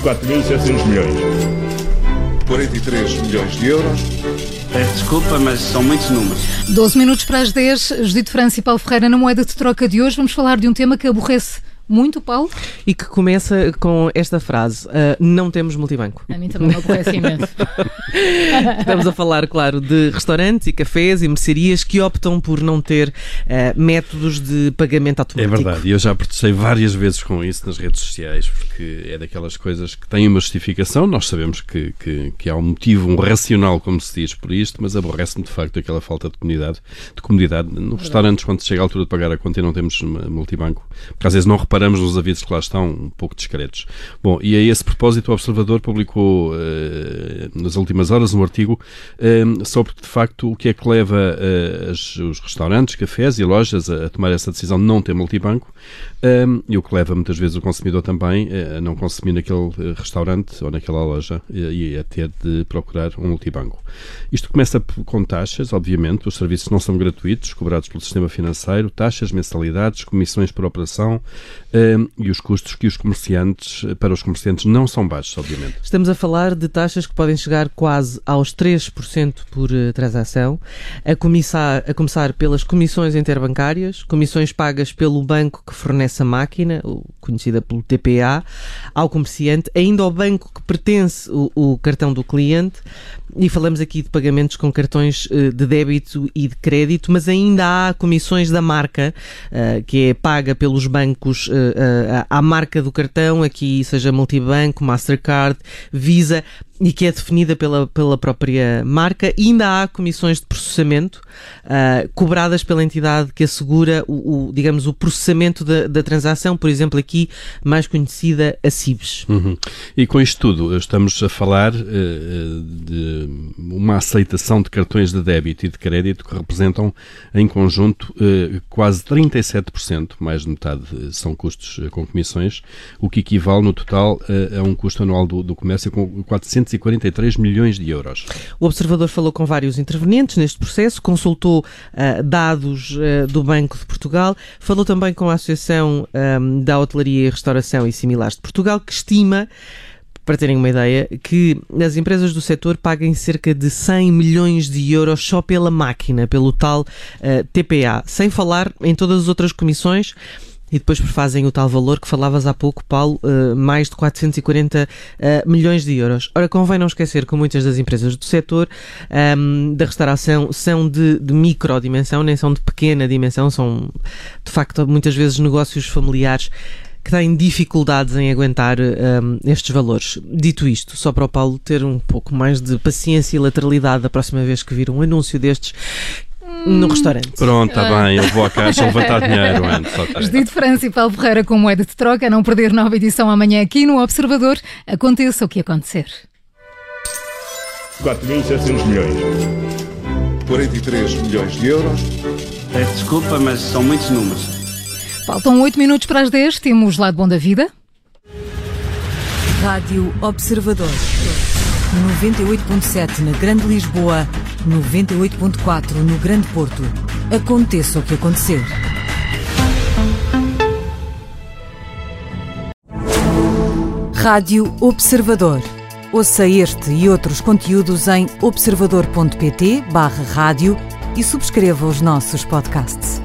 4.700 milhões. 43 milhões de euros. Peço desculpa, mas são muitos números. 12 minutos para as 10. Judito França e Paulo Ferreira na moeda de troca de hoje. Vamos falar de um tema que aborrece muito, Paulo? E que começa com esta frase: uh, Não temos multibanco. A mim também me aborrece imenso. Estamos a falar, claro, de restaurantes e cafés e mercearias que optam por não ter uh, métodos de pagamento automático. É verdade, e eu já protestei várias vezes com isso nas redes sociais, porque é daquelas coisas que têm uma justificação. Nós sabemos que, que, que há um motivo, um racional, como se diz, por isto, mas aborrece-me de facto aquela falta de comunidade, de comodidade. Nos restaurantes, quando chega a altura de pagar a conta e não temos multibanco, porque às vezes não reparamos nos avisos que lá estão, um pouco discretos. Bom, e a esse propósito o Observador publicou uh, nas últimas horas um artigo uh, sobre, de facto, o que é que leva uh, as, os restaurantes, cafés e lojas a, a, tomar essa decisão de não ter multibanco e o que leva muitas vezes o consumidor também a não consumir naquele restaurante ou naquela loja e a ter de procurar um multibanco. Isto começa com taxas, obviamente, os serviços não são gratuitos, cobrados pelo sistema financeiro, taxas, mensalidades, comissões por operação, e os custos que os comerciantes, para os comerciantes, não são baixos, obviamente. Estamos a falar de taxas que podem chegar quase aos 3% por uh, transação, a começar, a começar pelas comissões interbancárias, comissões pagas pelo banco que fornece a máquina, conhecida pelo TPA, ao comerciante, ainda ao banco que pertence o, o cartão do cliente, e falamos aqui de pagamentos com cartões uh, de débito e de crédito, mas ainda há comissões da marca, uh, que é paga pelos bancos uh, à marca do cartão, aqui seja Multibanco, Mastercard, Visa, e que é definida pela, pela própria marca. E ainda há comissões de processamento uh, cobradas pela entidade que assegura o, o digamos, o processamento da, da, transação, por exemplo, aqui mais conhecida a CIBS. Uhum. E com isto tudo, estamos a falar uh, de uma aceitação de cartões de débito e de crédito que representam em conjunto uh, quase 37%, mais de metade são custos com comissões, o que equivale no total a um custo anual do, do comércio com 400 243 milhões de euros. O observador falou com vários intervenientes neste processo, consultou uh, dados uh, do Banco de Portugal, falou também com a Associação um, da Hotelaria e Restauração e Similares de Portugal, que estima para terem uma ideia, que as empresas do setor paguem cerca de 100 milhões de euros só pela máquina, pelo tal uh, TPA, sem falar em todas as outras comissões e depois fazem o tal valor que falavas há pouco, Paulo, uh, mais de 440 uh, eh, milhões de euros. Ora, convém não esquecer que muitas das empresas do setor ehm, da restauração são de, de micro dimensão, nem são de pequena dimensão, são de facto muitas vezes negócios familiares que têm dificuldades em aguentar um, ehm, estes valores. Dito isto, só para o Paulo ter um pouco mais de paciência e lateralidade da próxima vez que vir um anúncio destes, no restaurante. Pronto, está bem, eu vou à caixa levantar dinheiro antes. Okay. Judite França e Paulo Ferreira com moeda de troca, a não perder nova edição amanhã aqui no Observador. Aconteça o que acontecer. 4.700 milhões. 43 milhões de euros. Peço desculpa, mas são muitos números. Faltam 8 minutos para as 10. Temos Lado Bom da Vida. Rádio Observador. 98.7 na Grande Lisboa 98.4 no Grande Porto. Aconteça o que acontecer. Rádio Observador. Ouça este e outros conteúdos em observador.pt/rádio e subscreva os nossos podcasts.